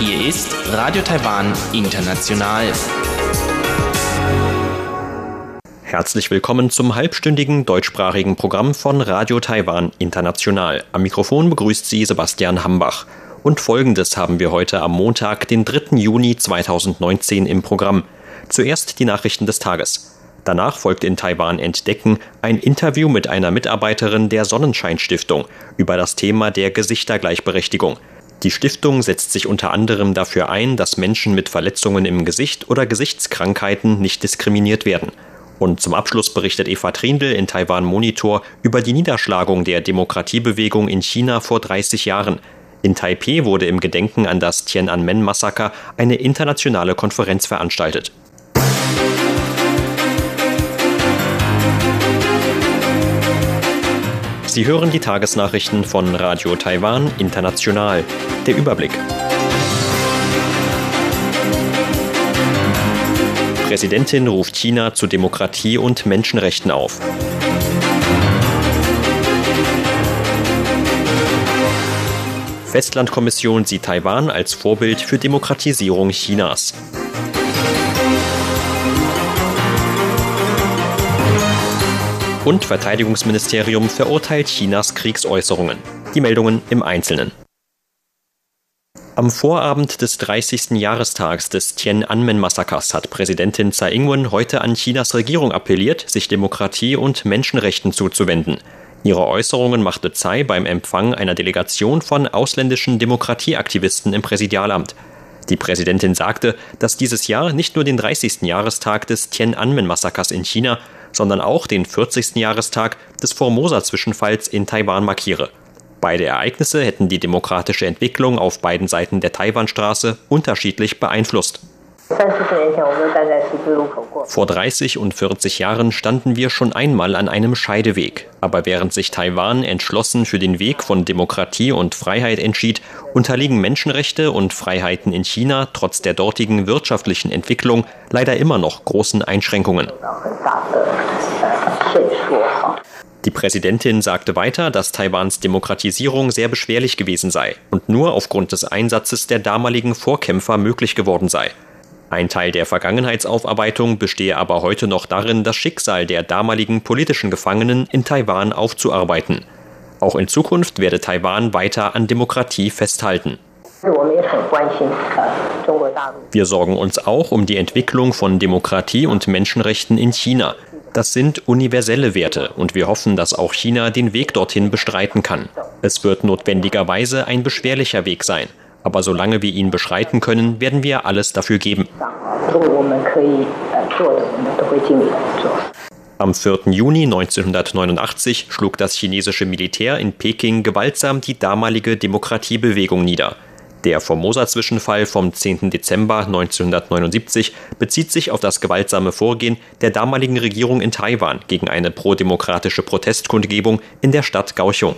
Hier ist Radio Taiwan International. Herzlich willkommen zum halbstündigen deutschsprachigen Programm von Radio Taiwan International. Am Mikrofon begrüßt Sie Sebastian Hambach. Und folgendes haben wir heute am Montag, den 3. Juni 2019 im Programm. Zuerst die Nachrichten des Tages. Danach folgt in Taiwan Entdecken ein Interview mit einer Mitarbeiterin der Sonnenschein Stiftung über das Thema der Geschichtergleichberechtigung. Die Stiftung setzt sich unter anderem dafür ein, dass Menschen mit Verletzungen im Gesicht oder Gesichtskrankheiten nicht diskriminiert werden. Und zum Abschluss berichtet Eva Trindl in Taiwan Monitor über die Niederschlagung der Demokratiebewegung in China vor 30 Jahren. In Taipeh wurde im Gedenken an das Tiananmen-Massaker eine internationale Konferenz veranstaltet. Sie hören die Tagesnachrichten von Radio Taiwan International. Der Überblick. Präsidentin ruft China zu Demokratie und Menschenrechten auf. Festlandkommission sieht Taiwan als Vorbild für Demokratisierung Chinas. Und Verteidigungsministerium verurteilt Chinas Kriegsäußerungen. Die Meldungen im Einzelnen. Am Vorabend des 30. Jahrestags des Tiananmen-Massakers hat Präsidentin Tsai Ing-wen heute an Chinas Regierung appelliert, sich Demokratie und Menschenrechten zuzuwenden. Ihre Äußerungen machte Tsai beim Empfang einer Delegation von ausländischen Demokratieaktivisten im Präsidialamt. Die Präsidentin sagte, dass dieses Jahr nicht nur den 30. Jahrestag des Tiananmen-Massakers in China, sondern auch den 40. Jahrestag des Formosa-Zwischenfalls in Taiwan markiere. Beide Ereignisse hätten die demokratische Entwicklung auf beiden Seiten der Taiwanstraße unterschiedlich beeinflusst. Vor 30 und 40 Jahren standen wir schon einmal an einem Scheideweg. Aber während sich Taiwan entschlossen für den Weg von Demokratie und Freiheit entschied, unterliegen Menschenrechte und Freiheiten in China trotz der dortigen wirtschaftlichen Entwicklung leider immer noch großen Einschränkungen. Die Präsidentin sagte weiter, dass Taiwans Demokratisierung sehr beschwerlich gewesen sei und nur aufgrund des Einsatzes der damaligen Vorkämpfer möglich geworden sei. Ein Teil der Vergangenheitsaufarbeitung bestehe aber heute noch darin, das Schicksal der damaligen politischen Gefangenen in Taiwan aufzuarbeiten. Auch in Zukunft werde Taiwan weiter an Demokratie festhalten. Wir sorgen uns auch um die Entwicklung von Demokratie und Menschenrechten in China. Das sind universelle Werte und wir hoffen, dass auch China den Weg dorthin bestreiten kann. Es wird notwendigerweise ein beschwerlicher Weg sein. Aber solange wir ihn beschreiten können, werden wir alles dafür geben. Am 4. Juni 1989 schlug das chinesische Militär in Peking gewaltsam die damalige Demokratiebewegung nieder. Der Formosa-Zwischenfall vom 10. Dezember 1979 bezieht sich auf das gewaltsame Vorgehen der damaligen Regierung in Taiwan gegen eine prodemokratische Protestkundgebung in der Stadt Kaohsiung.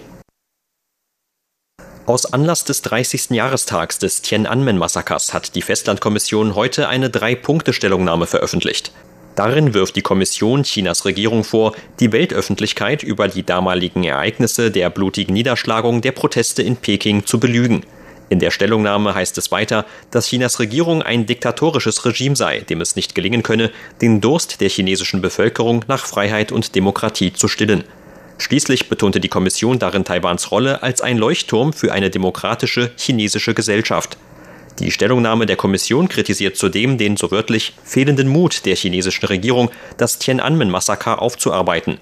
Aus Anlass des 30. Jahrestags des Tiananmen-Massakers hat die Festlandkommission heute eine Drei-Punkte-Stellungnahme veröffentlicht. Darin wirft die Kommission Chinas Regierung vor, die Weltöffentlichkeit über die damaligen Ereignisse der blutigen Niederschlagung der Proteste in Peking zu belügen. In der Stellungnahme heißt es weiter, dass Chinas Regierung ein diktatorisches Regime sei, dem es nicht gelingen könne, den Durst der chinesischen Bevölkerung nach Freiheit und Demokratie zu stillen. Schließlich betonte die Kommission darin Taiwans Rolle als ein Leuchtturm für eine demokratische chinesische Gesellschaft. Die Stellungnahme der Kommission kritisiert zudem den so wörtlich fehlenden Mut der chinesischen Regierung, das Tiananmen-Massaker aufzuarbeiten.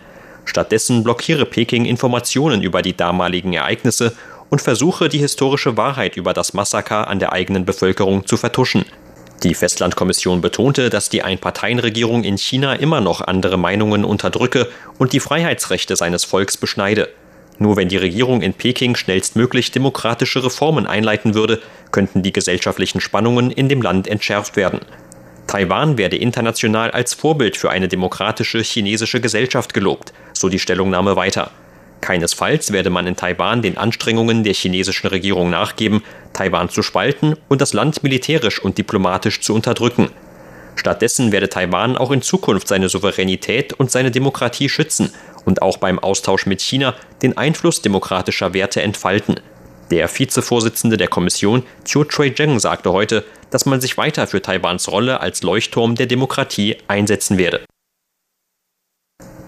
Stattdessen blockiere Peking Informationen über die damaligen Ereignisse und versuche, die historische Wahrheit über das Massaker an der eigenen Bevölkerung zu vertuschen. Die Festlandkommission betonte, dass die Einparteienregierung in China immer noch andere Meinungen unterdrücke und die Freiheitsrechte seines Volks beschneide. Nur wenn die Regierung in Peking schnellstmöglich demokratische Reformen einleiten würde, könnten die gesellschaftlichen Spannungen in dem Land entschärft werden. Taiwan werde international als Vorbild für eine demokratische chinesische Gesellschaft gelobt, so die Stellungnahme weiter. Keinesfalls werde man in Taiwan den Anstrengungen der chinesischen Regierung nachgeben, Taiwan zu spalten und das Land militärisch und diplomatisch zu unterdrücken. Stattdessen werde Taiwan auch in Zukunft seine Souveränität und seine Demokratie schützen und auch beim Austausch mit China den Einfluss demokratischer Werte entfalten. Der Vizevorsitzende der Kommission, Chiu Choi-jeng, sagte heute, dass man sich weiter für Taiwans Rolle als Leuchtturm der Demokratie einsetzen werde.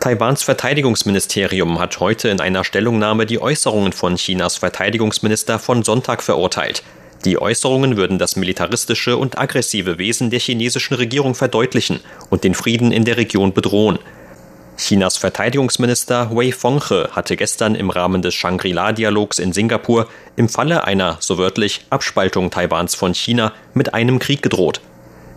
Taiwans Verteidigungsministerium hat heute in einer Stellungnahme die Äußerungen von Chinas Verteidigungsminister von Sonntag verurteilt. Die Äußerungen würden das militaristische und aggressive Wesen der chinesischen Regierung verdeutlichen und den Frieden in der Region bedrohen. Chinas Verteidigungsminister Wei Fenghe hatte gestern im Rahmen des Shangri-La-Dialogs in Singapur im Falle einer, so wörtlich, Abspaltung Taiwans von China mit einem Krieg gedroht.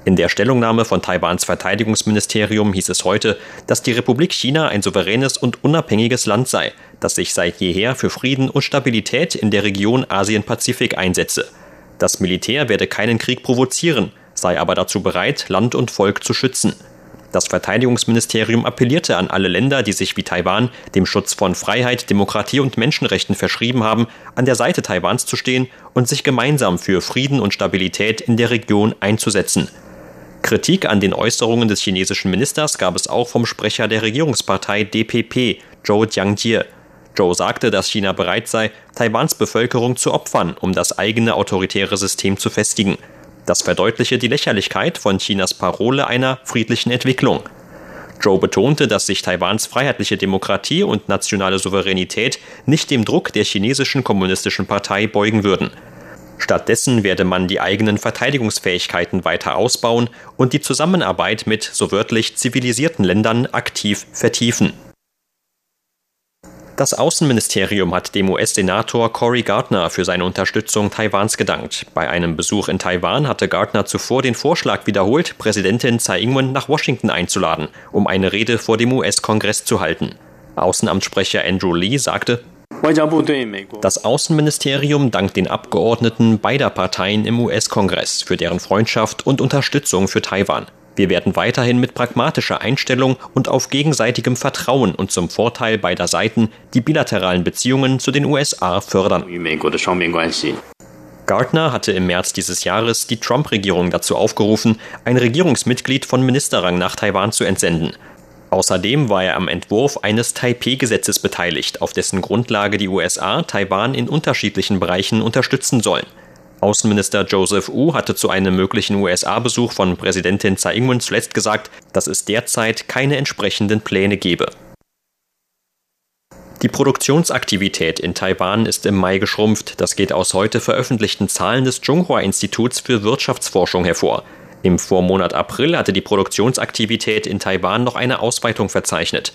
In der Stellungnahme von Taiwans Verteidigungsministerium hieß es heute, dass die Republik China ein souveränes und unabhängiges Land sei, das sich seit jeher für Frieden und Stabilität in der Region Asien-Pazifik einsetze. Das Militär werde keinen Krieg provozieren, sei aber dazu bereit, Land und Volk zu schützen. Das Verteidigungsministerium appellierte an alle Länder, die sich wie Taiwan dem Schutz von Freiheit, Demokratie und Menschenrechten verschrieben haben, an der Seite Taiwans zu stehen und sich gemeinsam für Frieden und Stabilität in der Region einzusetzen. Kritik an den Äußerungen des chinesischen Ministers gab es auch vom Sprecher der Regierungspartei DPP, Zhou Jiangjie. Zhou sagte, dass China bereit sei, Taiwans Bevölkerung zu opfern, um das eigene autoritäre System zu festigen. Das verdeutliche die Lächerlichkeit von Chinas Parole einer friedlichen Entwicklung. Joe betonte, dass sich Taiwans freiheitliche Demokratie und nationale Souveränität nicht dem Druck der chinesischen kommunistischen Partei beugen würden. Stattdessen werde man die eigenen Verteidigungsfähigkeiten weiter ausbauen und die Zusammenarbeit mit so wörtlich zivilisierten Ländern aktiv vertiefen. Das Außenministerium hat dem US-Senator Cory Gardner für seine Unterstützung Taiwans gedankt. Bei einem Besuch in Taiwan hatte Gardner zuvor den Vorschlag wiederholt, Präsidentin Tsai Ing-wen nach Washington einzuladen, um eine Rede vor dem US-Kongress zu halten. Außenamtssprecher Andrew Lee sagte, das Außenministerium dankt den Abgeordneten beider Parteien im US-Kongress für deren Freundschaft und Unterstützung für Taiwan. Wir werden weiterhin mit pragmatischer Einstellung und auf gegenseitigem Vertrauen und zum Vorteil beider Seiten die bilateralen Beziehungen zu den USA fördern. Gardner hatte im März dieses Jahres die Trump-Regierung dazu aufgerufen, ein Regierungsmitglied von Ministerrang nach Taiwan zu entsenden. Außerdem war er am Entwurf eines Taipei-Gesetzes beteiligt, auf dessen Grundlage die USA Taiwan in unterschiedlichen Bereichen unterstützen sollen. Außenminister Joseph Wu hatte zu einem möglichen USA-Besuch von Präsidentin Tsai Ing-wen zuletzt gesagt, dass es derzeit keine entsprechenden Pläne gebe. Die Produktionsaktivität in Taiwan ist im Mai geschrumpft. Das geht aus heute veröffentlichten Zahlen des Zhonghua-Instituts für Wirtschaftsforschung hervor. Im Vormonat April hatte die Produktionsaktivität in Taiwan noch eine Ausweitung verzeichnet.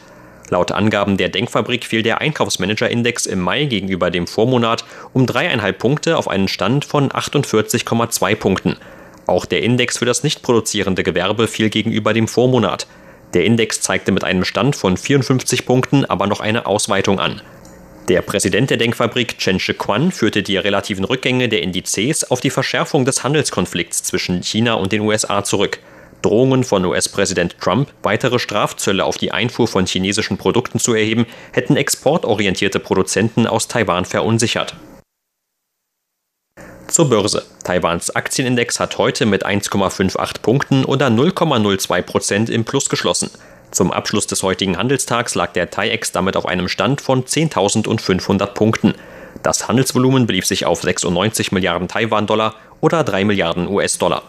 Laut Angaben der Denkfabrik fiel der Einkaufsmanager-Index im Mai gegenüber dem Vormonat um dreieinhalb Punkte auf einen Stand von 48,2 Punkten. Auch der Index für das nicht produzierende Gewerbe fiel gegenüber dem Vormonat. Der Index zeigte mit einem Stand von 54 Punkten aber noch eine Ausweitung an. Der Präsident der Denkfabrik Chen Shi-Quan führte die relativen Rückgänge der Indizes auf die Verschärfung des Handelskonflikts zwischen China und den USA zurück. Drohungen von US-Präsident Trump, weitere Strafzölle auf die Einfuhr von chinesischen Produkten zu erheben, hätten exportorientierte Produzenten aus Taiwan verunsichert. Zur Börse. Taiwans Aktienindex hat heute mit 1,58 Punkten oder 0,02 Prozent im Plus geschlossen. Zum Abschluss des heutigen Handelstags lag der TAIEX damit auf einem Stand von 10.500 Punkten. Das Handelsvolumen belief sich auf 96 Milliarden Taiwan-Dollar oder 3 Milliarden US-Dollar.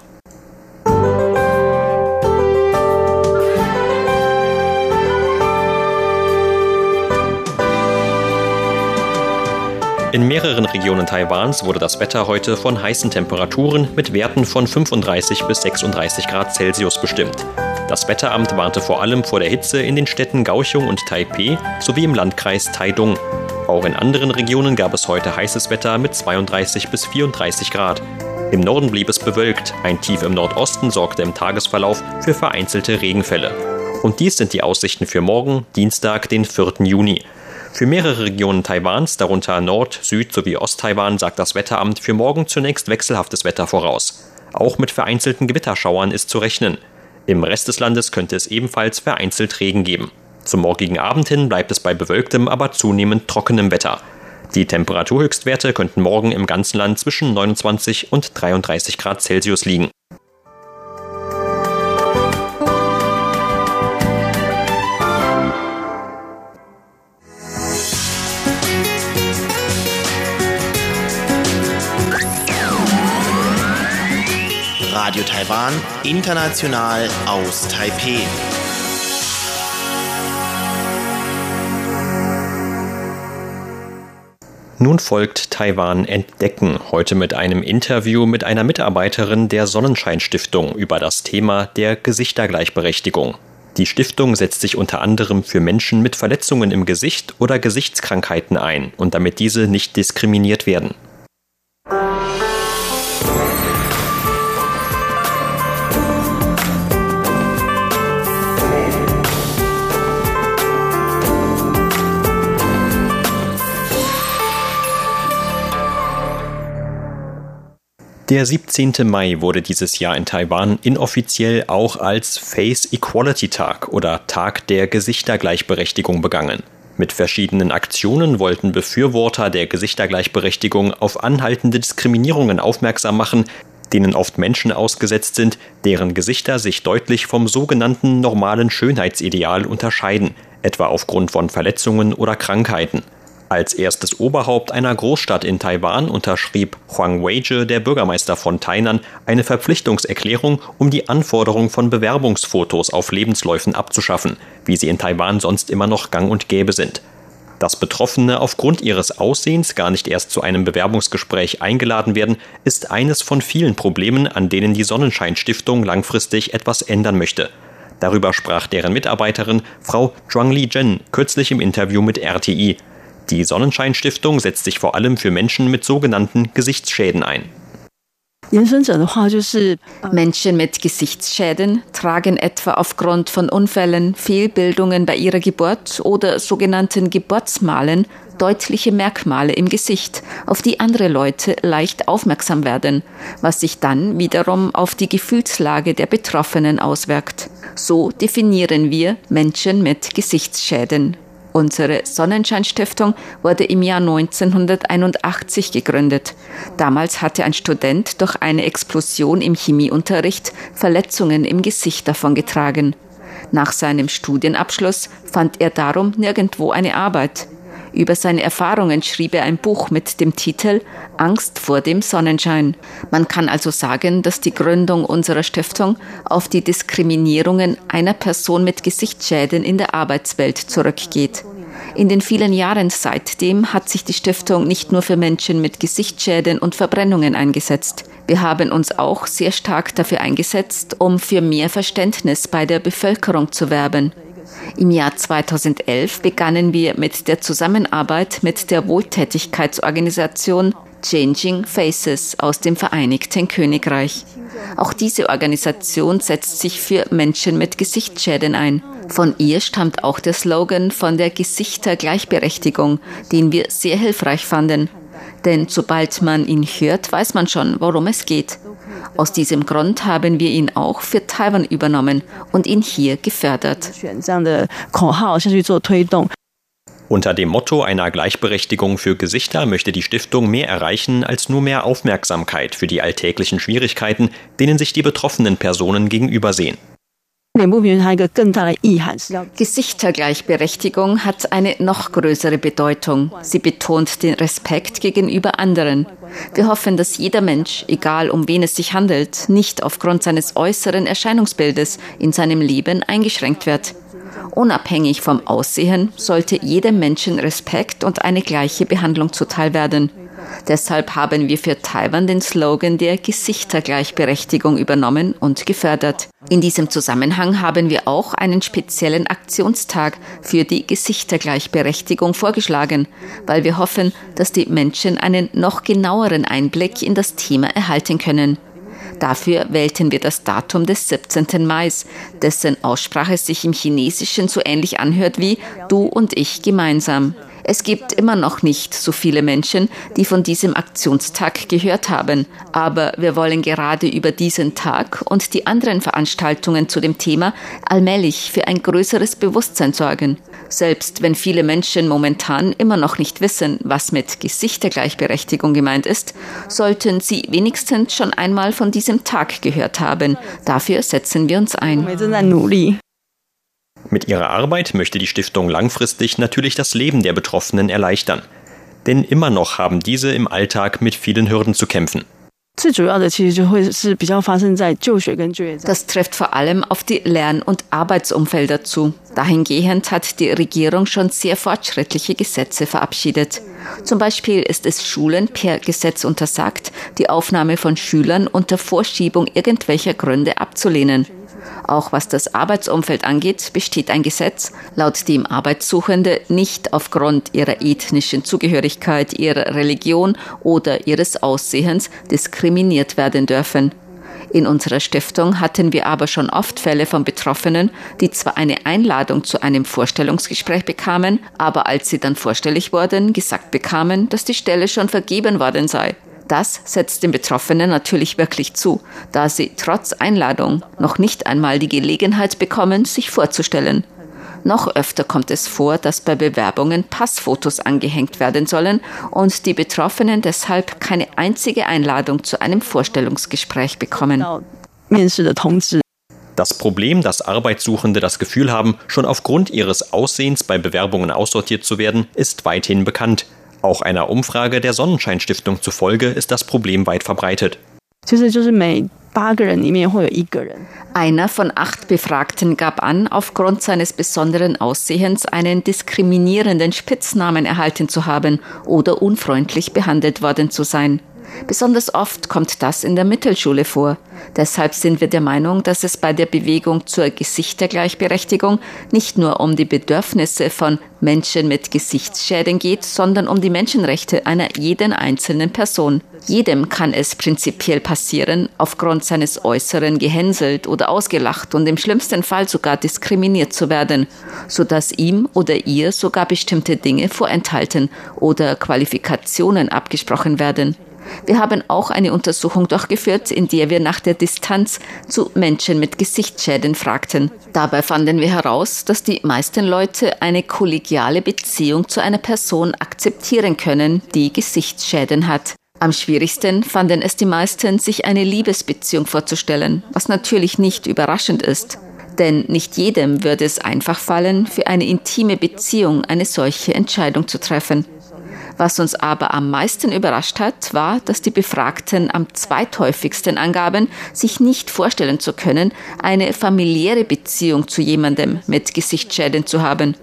In mehreren Regionen Taiwans wurde das Wetter heute von heißen Temperaturen mit Werten von 35 bis 36 Grad Celsius bestimmt. Das Wetteramt warnte vor allem vor der Hitze in den Städten Kaohsiung und Taipeh sowie im Landkreis Taidung. Auch in anderen Regionen gab es heute heißes Wetter mit 32 bis 34 Grad. Im Norden blieb es bewölkt, ein Tief im Nordosten sorgte im Tagesverlauf für vereinzelte Regenfälle. Und dies sind die Aussichten für morgen, Dienstag, den 4. Juni. Für mehrere Regionen Taiwans, darunter Nord-, Süd- sowie Ost-Taiwan, sagt das Wetteramt für morgen zunächst wechselhaftes Wetter voraus. Auch mit vereinzelten Gewitterschauern ist zu rechnen. Im Rest des Landes könnte es ebenfalls vereinzelt Regen geben. Zum morgigen Abend hin bleibt es bei bewölktem, aber zunehmend trockenem Wetter. Die Temperaturhöchstwerte könnten morgen im ganzen Land zwischen 29 und 33 Grad Celsius liegen. Radio Taiwan, international aus Taipeh. Nun folgt Taiwan Entdecken, heute mit einem Interview mit einer Mitarbeiterin der Sonnenschein Stiftung über das Thema der Gesichtergleichberechtigung. Die Stiftung setzt sich unter anderem für Menschen mit Verletzungen im Gesicht oder Gesichtskrankheiten ein und damit diese nicht diskriminiert werden. Der 17. Mai wurde dieses Jahr in Taiwan inoffiziell auch als Face Equality Tag oder Tag der Gesichtergleichberechtigung begangen. Mit verschiedenen Aktionen wollten Befürworter der Gesichtergleichberechtigung auf anhaltende Diskriminierungen aufmerksam machen, denen oft Menschen ausgesetzt sind, deren Gesichter sich deutlich vom sogenannten normalen Schönheitsideal unterscheiden, etwa aufgrund von Verletzungen oder Krankheiten. Als erstes Oberhaupt einer Großstadt in Taiwan unterschrieb Huang Weijie, der Bürgermeister von Tainan, eine Verpflichtungserklärung, um die Anforderung von Bewerbungsfotos auf Lebensläufen abzuschaffen, wie sie in Taiwan sonst immer noch gang und gäbe sind. Dass Betroffene aufgrund ihres Aussehens gar nicht erst zu einem Bewerbungsgespräch eingeladen werden, ist eines von vielen Problemen, an denen die Sonnenschein Stiftung langfristig etwas ändern möchte. Darüber sprach deren Mitarbeiterin Frau Zhuangli Zhen kürzlich im Interview mit RTI. Die Sonnenschein Stiftung setzt sich vor allem für Menschen mit sogenannten Gesichtsschäden ein. Menschen mit Gesichtsschäden tragen etwa aufgrund von Unfällen, Fehlbildungen bei ihrer Geburt oder sogenannten Geburtsmalen deutliche Merkmale im Gesicht, auf die andere Leute leicht aufmerksam werden, was sich dann wiederum auf die Gefühlslage der Betroffenen auswirkt. So definieren wir Menschen mit Gesichtsschäden. Unsere Sonnenschein-Stiftung wurde im Jahr 1981 gegründet. Damals hatte ein Student durch eine Explosion im Chemieunterricht Verletzungen im Gesicht davongetragen. Nach seinem Studienabschluss fand er darum nirgendwo eine Arbeit. Über seine Erfahrungen schrieb er ein Buch mit dem Titel Angst vor dem Sonnenschein. Man kann also sagen, dass die Gründung unserer Stiftung auf die Diskriminierungen einer Person mit Gesichtsschäden in der Arbeitswelt zurückgeht. In den vielen Jahren seitdem hat sich die Stiftung nicht nur für Menschen mit Gesichtsschäden und Verbrennungen eingesetzt. Wir haben uns auch sehr stark dafür eingesetzt, um für mehr Verständnis bei der Bevölkerung zu werben. Im Jahr 2011 begannen wir mit der Zusammenarbeit mit der Wohltätigkeitsorganisation Changing Faces aus dem Vereinigten Königreich. Auch diese Organisation setzt sich für Menschen mit Gesichtsschäden ein. Von ihr stammt auch der Slogan von der Gesichtergleichberechtigung, den wir sehr hilfreich fanden. Denn sobald man ihn hört, weiß man schon, worum es geht. Aus diesem Grund haben wir ihn auch für Taiwan übernommen und ihn hier gefördert. Unter dem Motto einer Gleichberechtigung für Gesichter möchte die Stiftung mehr erreichen als nur mehr Aufmerksamkeit für die alltäglichen Schwierigkeiten, denen sich die betroffenen Personen gegenübersehen. Gesichtergleichberechtigung hat eine noch größere Bedeutung. Sie betont den Respekt gegenüber anderen. Wir hoffen, dass jeder Mensch, egal um wen es sich handelt, nicht aufgrund seines äußeren Erscheinungsbildes in seinem Leben eingeschränkt wird. Unabhängig vom Aussehen sollte jedem Menschen Respekt und eine gleiche Behandlung zuteil werden. Deshalb haben wir für Taiwan den Slogan der Gesichtergleichberechtigung übernommen und gefördert. In diesem Zusammenhang haben wir auch einen speziellen Aktionstag für die Gesichtergleichberechtigung vorgeschlagen, weil wir hoffen, dass die Menschen einen noch genaueren Einblick in das Thema erhalten können. Dafür wählten wir das Datum des 17. Mai, dessen Aussprache sich im Chinesischen so ähnlich anhört wie du und ich gemeinsam. Es gibt immer noch nicht so viele Menschen, die von diesem Aktionstag gehört haben. Aber wir wollen gerade über diesen Tag und die anderen Veranstaltungen zu dem Thema allmählich für ein größeres Bewusstsein sorgen. Selbst wenn viele Menschen momentan immer noch nicht wissen, was mit Gesichtergleichberechtigung gemeint ist, sollten sie wenigstens schon einmal von diesem Tag gehört haben. Dafür setzen wir uns ein. Mit ihrer Arbeit möchte die Stiftung langfristig natürlich das Leben der Betroffenen erleichtern. Denn immer noch haben diese im Alltag mit vielen Hürden zu kämpfen. Das trifft vor allem auf die Lern- und Arbeitsumfelder zu. Dahingehend hat die Regierung schon sehr fortschrittliche Gesetze verabschiedet. Zum Beispiel ist es Schulen per Gesetz untersagt, die Aufnahme von Schülern unter Vorschiebung irgendwelcher Gründe abzulehnen. Auch was das Arbeitsumfeld angeht, besteht ein Gesetz, laut dem Arbeitssuchende nicht aufgrund ihrer ethnischen Zugehörigkeit, ihrer Religion oder ihres Aussehens diskriminiert werden dürfen. In unserer Stiftung hatten wir aber schon oft Fälle von Betroffenen, die zwar eine Einladung zu einem Vorstellungsgespräch bekamen, aber als sie dann vorstellig wurden, gesagt bekamen, dass die Stelle schon vergeben worden sei. Das setzt den Betroffenen natürlich wirklich zu, da sie trotz Einladung noch nicht einmal die Gelegenheit bekommen, sich vorzustellen. Noch öfter kommt es vor, dass bei Bewerbungen Passfotos angehängt werden sollen und die Betroffenen deshalb keine einzige Einladung zu einem Vorstellungsgespräch bekommen. Das Problem, dass Arbeitssuchende das Gefühl haben, schon aufgrund ihres Aussehens bei Bewerbungen aussortiert zu werden, ist weithin bekannt. Auch einer Umfrage der Sonnenschein Stiftung zufolge ist das Problem weit verbreitet. Einer von acht Befragten gab an, aufgrund seines besonderen Aussehens einen diskriminierenden Spitznamen erhalten zu haben oder unfreundlich behandelt worden zu sein. Besonders oft kommt das in der Mittelschule vor. Deshalb sind wir der Meinung, dass es bei der Bewegung zur Gesichtergleichberechtigung nicht nur um die Bedürfnisse von Menschen mit Gesichtsschäden geht, sondern um die Menschenrechte einer jeden einzelnen Person. Jedem kann es prinzipiell passieren, aufgrund seines Äußeren gehänselt oder ausgelacht und im schlimmsten Fall sogar diskriminiert zu werden, sodass ihm oder ihr sogar bestimmte Dinge vorenthalten oder Qualifikationen abgesprochen werden. Wir haben auch eine Untersuchung durchgeführt, in der wir nach der Distanz zu Menschen mit Gesichtsschäden fragten. Dabei fanden wir heraus, dass die meisten Leute eine kollegiale Beziehung zu einer Person akzeptieren können, die Gesichtsschäden hat. Am schwierigsten fanden es die meisten, sich eine Liebesbeziehung vorzustellen, was natürlich nicht überraschend ist. Denn nicht jedem würde es einfach fallen, für eine intime Beziehung eine solche Entscheidung zu treffen. Was uns aber am meisten überrascht hat, war, dass die Befragten am zweithäufigsten angaben, sich nicht vorstellen zu können, eine familiäre Beziehung zu jemandem mit Gesichtsschäden zu haben.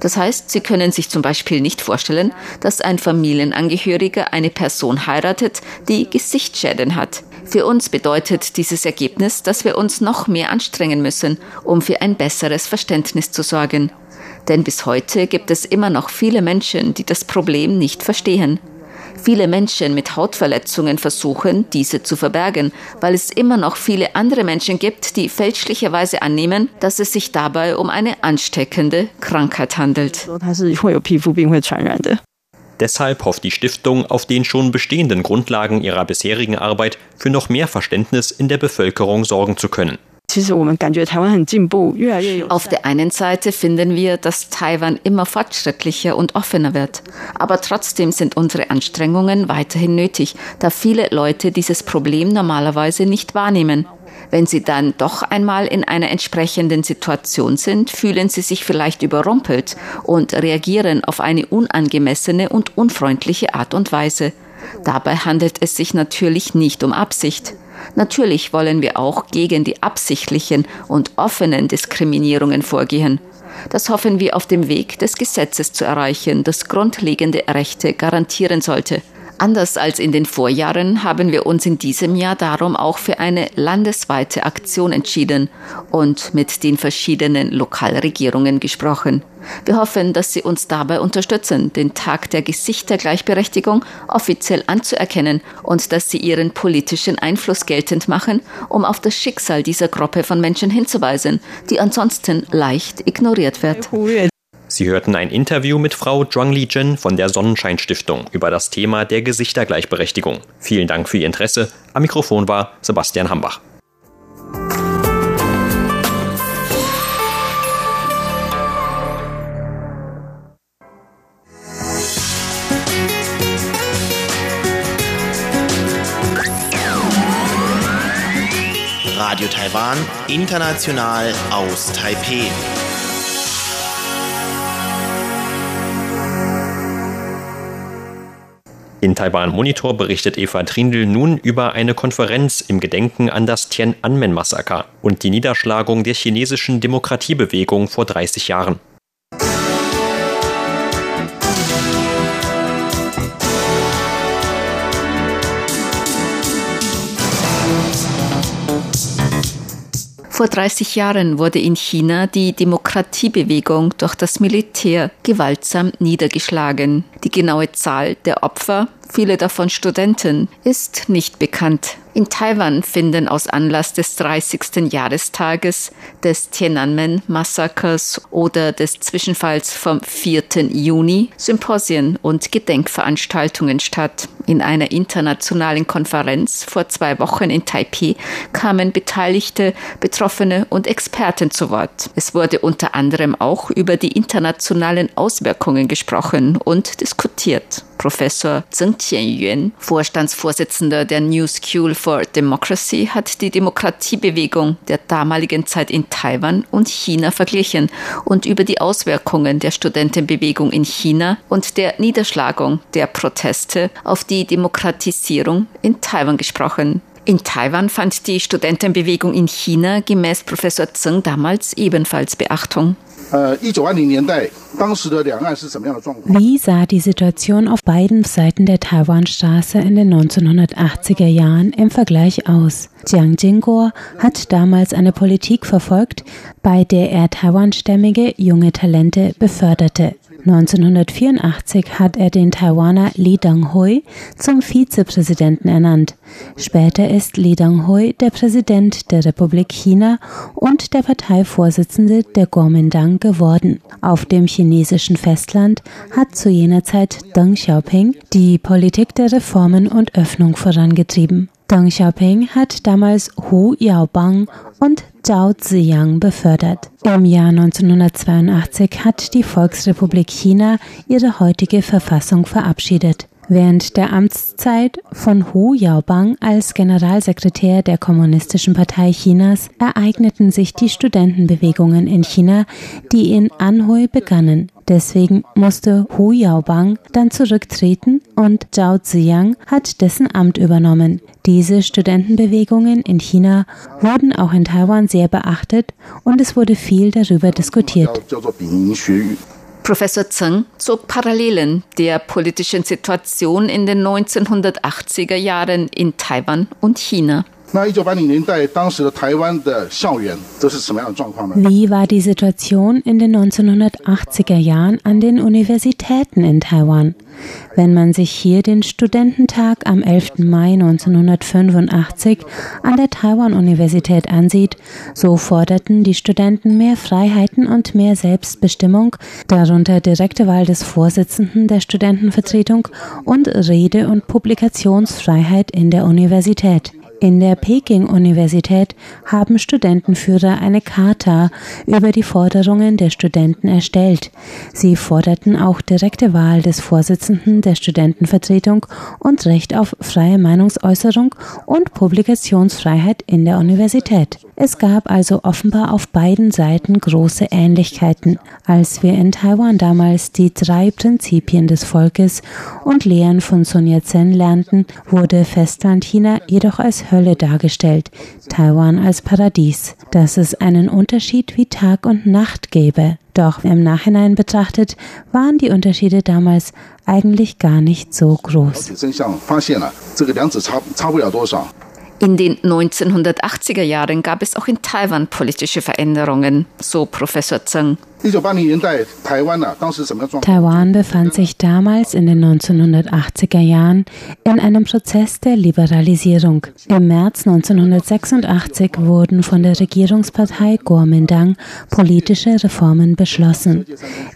Das heißt, Sie können sich zum Beispiel nicht vorstellen, dass ein Familienangehöriger eine Person heiratet, die Gesichtsschäden hat. Für uns bedeutet dieses Ergebnis, dass wir uns noch mehr anstrengen müssen, um für ein besseres Verständnis zu sorgen. Denn bis heute gibt es immer noch viele Menschen, die das Problem nicht verstehen. Viele Menschen mit Hautverletzungen versuchen, diese zu verbergen, weil es immer noch viele andere Menschen gibt, die fälschlicherweise annehmen, dass es sich dabei um eine ansteckende Krankheit handelt. Deshalb hofft die Stiftung auf den schon bestehenden Grundlagen ihrer bisherigen Arbeit für noch mehr Verständnis in der Bevölkerung sorgen zu können. Auf der einen Seite finden wir, dass Taiwan immer fortschrittlicher und offener wird. Aber trotzdem sind unsere Anstrengungen weiterhin nötig, da viele Leute dieses Problem normalerweise nicht wahrnehmen. Wenn sie dann doch einmal in einer entsprechenden Situation sind, fühlen sie sich vielleicht überrumpelt und reagieren auf eine unangemessene und unfreundliche Art und Weise. Dabei handelt es sich natürlich nicht um Absicht. Natürlich wollen wir auch gegen die absichtlichen und offenen Diskriminierungen vorgehen. Das hoffen wir auf dem Weg des Gesetzes zu erreichen, das grundlegende Rechte garantieren sollte. Anders als in den Vorjahren haben wir uns in diesem Jahr darum auch für eine landesweite Aktion entschieden und mit den verschiedenen Lokalregierungen gesprochen. Wir hoffen, dass Sie uns dabei unterstützen, den Tag der Gesichtergleichberechtigung offiziell anzuerkennen und dass Sie Ihren politischen Einfluss geltend machen, um auf das Schicksal dieser Gruppe von Menschen hinzuweisen, die ansonsten leicht ignoriert wird. Sie hörten ein Interview mit Frau Zhuangli Zhen von der Sonnenschein Stiftung über das Thema der Gesichtergleichberechtigung. Vielen Dank für Ihr Interesse. Am Mikrofon war Sebastian Hambach. Radio Taiwan, international aus Taipeh. In Taiwan Monitor berichtet Eva Trindl nun über eine Konferenz im Gedenken an das Tiananmen-Massaker und die Niederschlagung der chinesischen Demokratiebewegung vor 30 Jahren. Vor 30 Jahren wurde in China die Demokratiebewegung durch das Militär gewaltsam niedergeschlagen. Die genaue Zahl der Opfer viele davon Studenten, ist nicht bekannt. In Taiwan finden aus Anlass des 30. Jahrestages des Tiananmen-Massakers oder des Zwischenfalls vom 4. Juni Symposien und Gedenkveranstaltungen statt. In einer internationalen Konferenz vor zwei Wochen in Taipei kamen Beteiligte, Betroffene und Experten zu Wort. Es wurde unter anderem auch über die internationalen Auswirkungen gesprochen und diskutiert. Professor Zheng Qianyuan, Vorstandsvorsitzender der New School for Democracy, hat die Demokratiebewegung der damaligen Zeit in Taiwan und China verglichen und über die Auswirkungen der Studentenbewegung in China und der Niederschlagung der Proteste auf die Demokratisierung in Taiwan gesprochen. In Taiwan fand die Studentenbewegung in China gemäß Professor Zeng damals ebenfalls Beachtung. Wie sah die Situation auf beiden Seiten der Taiwanstraße in den 1980er Jahren im Vergleich aus? Jiang Jingguo hat damals eine Politik verfolgt, bei der er taiwanstämmige junge Talente beförderte. 1984 hat er den Taiwaner Li Danghui zum Vizepräsidenten ernannt. Später ist Li Danghui der Präsident der Republik China und der Parteivorsitzende der Kuomintang geworden. Auf dem chinesischen Festland hat zu jener Zeit Deng Xiaoping die Politik der Reformen und Öffnung vorangetrieben. Deng Xiaoping hat damals Hu Yaobang und Zhao Ziyang befördert. Im Jahr 1982 hat die Volksrepublik China ihre heutige Verfassung verabschiedet. Während der Amtszeit von Hu Yaobang als Generalsekretär der Kommunistischen Partei Chinas ereigneten sich die Studentenbewegungen in China, die in Anhui begannen. Deswegen musste Hu Yaobang dann zurücktreten und Zhao Ziyang hat dessen Amt übernommen. Diese Studentenbewegungen in China wurden auch in Taiwan sehr beachtet und es wurde viel darüber diskutiert. Professor Zeng zog Parallelen der politischen Situation in den 1980er Jahren in Taiwan und China. Wie war die Situation in den 1980er Jahren an den Universitäten in Taiwan? Wenn man sich hier den Studententag am 11. Mai 1985 an der Taiwan-Universität ansieht, so forderten die Studenten mehr Freiheiten und mehr Selbstbestimmung, darunter direkte Wahl des Vorsitzenden der Studentenvertretung und Rede- und Publikationsfreiheit in der Universität. In der Peking-Universität haben Studentenführer eine Charta über die Forderungen der Studenten erstellt. Sie forderten auch direkte Wahl des Vorsitzenden der Studentenvertretung und Recht auf freie Meinungsäußerung und Publikationsfreiheit in der Universität. Es gab also offenbar auf beiden Seiten große Ähnlichkeiten. Als wir in Taiwan damals die drei Prinzipien des Volkes und Lehren von Sun Yat-sen lernten, wurde Festland China jedoch als Hölle dargestellt, Taiwan als Paradies, dass es einen Unterschied wie Tag und Nacht gäbe. Doch im Nachhinein betrachtet waren die Unterschiede damals eigentlich gar nicht so groß. In den 1980er Jahren gab es auch in Taiwan politische Veränderungen, so Professor Zheng. Taiwan befand sich damals in den 1980er Jahren in einem Prozess der Liberalisierung. Im März 1986 wurden von der Regierungspartei Kuomintang politische Reformen beschlossen.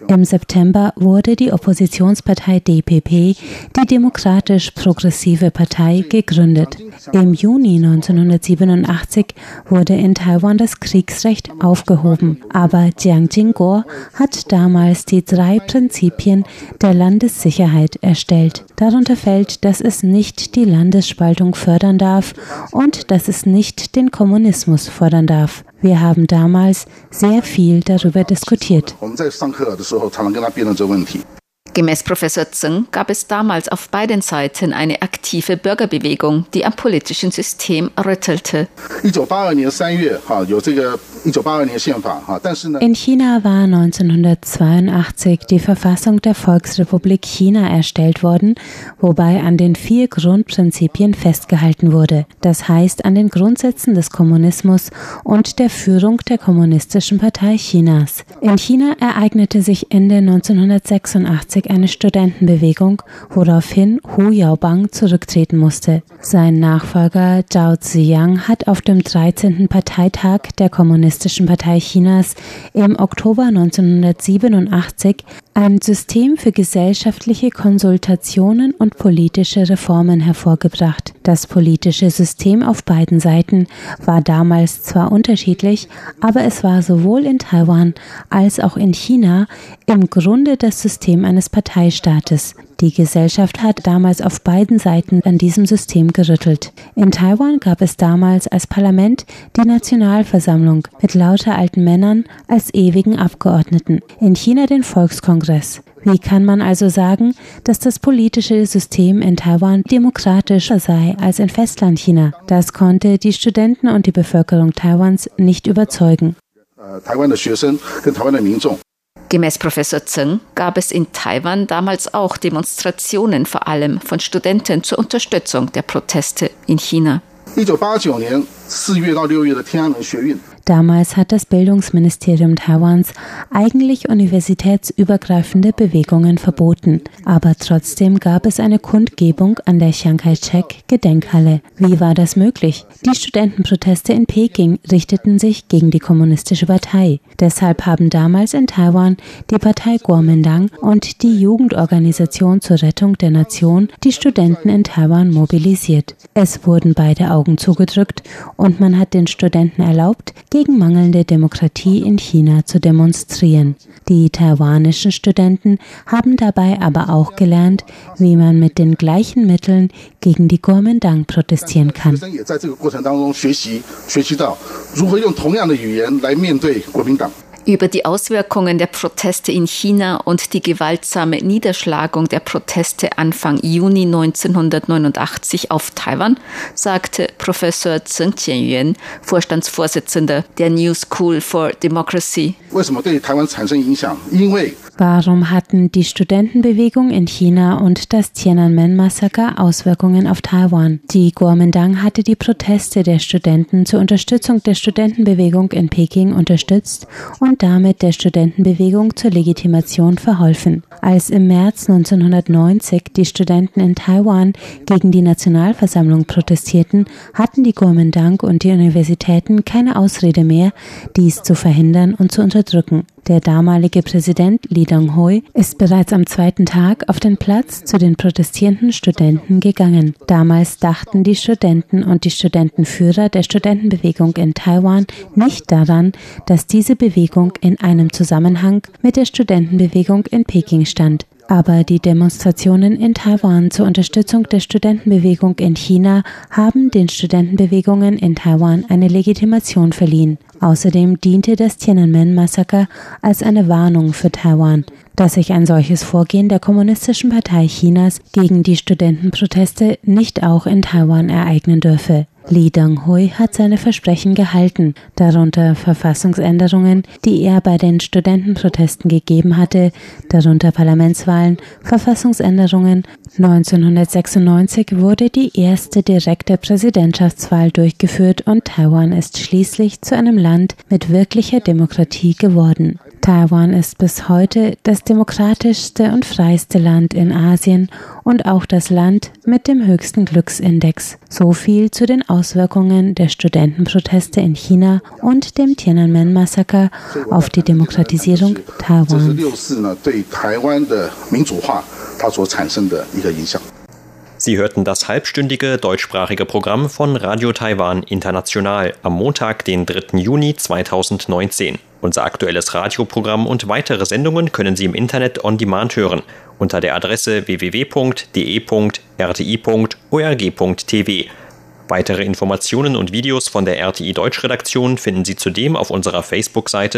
Im September wurde die Oppositionspartei DPP, die Demokratisch-Progressive Partei, gegründet. Im Juni 1987 wurde in Taiwan das Kriegsrecht aufgehoben, aber Jiang Jingguo Autor hat damals die drei Prinzipien der Landessicherheit erstellt. Darunter fällt, dass es nicht die Landesspaltung fördern darf und dass es nicht den Kommunismus fördern darf. Wir haben damals sehr viel darüber diskutiert. Gemäß Professor Zeng gab es damals auf beiden Seiten eine aktive Bürgerbewegung, die am politischen System rüttelte. In China war 1982 die Verfassung der Volksrepublik China erstellt worden, wobei an den vier Grundprinzipien festgehalten wurde. Das heißt an den Grundsätzen des Kommunismus und der Führung der Kommunistischen Partei Chinas. In China ereignete sich Ende 1986 1990 eine Studentenbewegung, woraufhin Hu Yaobang zurücktreten musste. Sein Nachfolger Zhao Ziyang hat auf dem 13. Parteitag der Kommunistischen Partei Chinas im Oktober 1987 ein System für gesellschaftliche Konsultationen und politische Reformen hervorgebracht. Das politische System auf beiden Seiten war damals zwar unterschiedlich, aber es war sowohl in Taiwan als auch in China im Grunde das System eines Parteistaates. Die Gesellschaft hat damals auf beiden Seiten an diesem System gerüttelt. In Taiwan gab es damals als Parlament die Nationalversammlung mit lauter alten Männern als ewigen Abgeordneten, in China den Volkskongress. Wie kann man also sagen, dass das politische System in Taiwan demokratischer sei als in Festlandchina? Das konnte die Studenten und die Bevölkerung Taiwans nicht überzeugen. Gemäß Professor Zeng gab es in Taiwan damals auch Demonstrationen vor allem von Studenten zur Unterstützung der Proteste in China. 一九八九年四月到六月的天安门学运 Damals hat das Bildungsministerium Taiwans eigentlich universitätsübergreifende Bewegungen verboten, aber trotzdem gab es eine Kundgebung an der Chiang Kai-shek Gedenkhalle. Wie war das möglich? Die Studentenproteste in Peking richteten sich gegen die kommunistische Partei. Deshalb haben damals in Taiwan die Partei Kuomintang und die Jugendorganisation zur Rettung der Nation die Studenten in Taiwan mobilisiert. Es wurden beide Augen zugedrückt und man hat den Studenten erlaubt, gegen mangelnde Demokratie in China zu demonstrieren. Die taiwanischen Studenten haben dabei aber auch gelernt, wie man mit den gleichen Mitteln gegen die Kuomintang protestieren kann. Über die Auswirkungen der Proteste in China und die gewaltsame Niederschlagung der Proteste Anfang Juni 1989 auf Taiwan sagte Professor Zheng Qianyuan, Vorstandsvorsitzender der New School for Democracy. Warum hatten die Studentenbewegung in China und das Tiananmen-Massaker Auswirkungen auf Taiwan? Die Kuomintang hatte die Proteste der Studenten zur Unterstützung der Studentenbewegung in Peking unterstützt und damit der Studentenbewegung zur Legitimation verholfen. Als im März 1990 die Studenten in Taiwan gegen die Nationalversammlung protestierten, hatten die Kuomintang und die Universitäten keine Ausrede mehr, dies zu verhindern und zu unterdrücken. Der damalige Präsident Li Donghui ist bereits am zweiten Tag auf den Platz zu den protestierenden Studenten gegangen. Damals dachten die Studenten und die Studentenführer der Studentenbewegung in Taiwan nicht daran, dass diese Bewegung in einem Zusammenhang mit der Studentenbewegung in Peking stand. Aber die Demonstrationen in Taiwan zur Unterstützung der Studentenbewegung in China haben den Studentenbewegungen in Taiwan eine Legitimation verliehen. Außerdem diente das Tiananmen-Massaker als eine Warnung für Taiwan, dass sich ein solches Vorgehen der Kommunistischen Partei Chinas gegen die Studentenproteste nicht auch in Taiwan ereignen dürfe. Li Donghui hat seine Versprechen gehalten, darunter Verfassungsänderungen, die er bei den Studentenprotesten gegeben hatte, darunter Parlamentswahlen, Verfassungsänderungen. 1996 wurde die erste direkte Präsidentschaftswahl durchgeführt und Taiwan ist schließlich zu einem Land mit wirklicher Demokratie geworden. Taiwan ist bis heute das demokratischste und freiste Land in Asien und auch das Land mit dem höchsten Glücksindex. So viel zu den Auswirkungen der Studentenproteste in China und dem Tiananmen-Massaker auf die Demokratisierung Taiwans. Sie hörten das halbstündige deutschsprachige Programm von Radio Taiwan International am Montag, den 3. Juni 2019. Unser aktuelles Radioprogramm und weitere Sendungen können Sie im Internet on demand hören unter der Adresse www.de.rti.org.tv. Weitere Informationen und Videos von der RTI Deutschredaktion finden Sie zudem auf unserer Facebook-Seite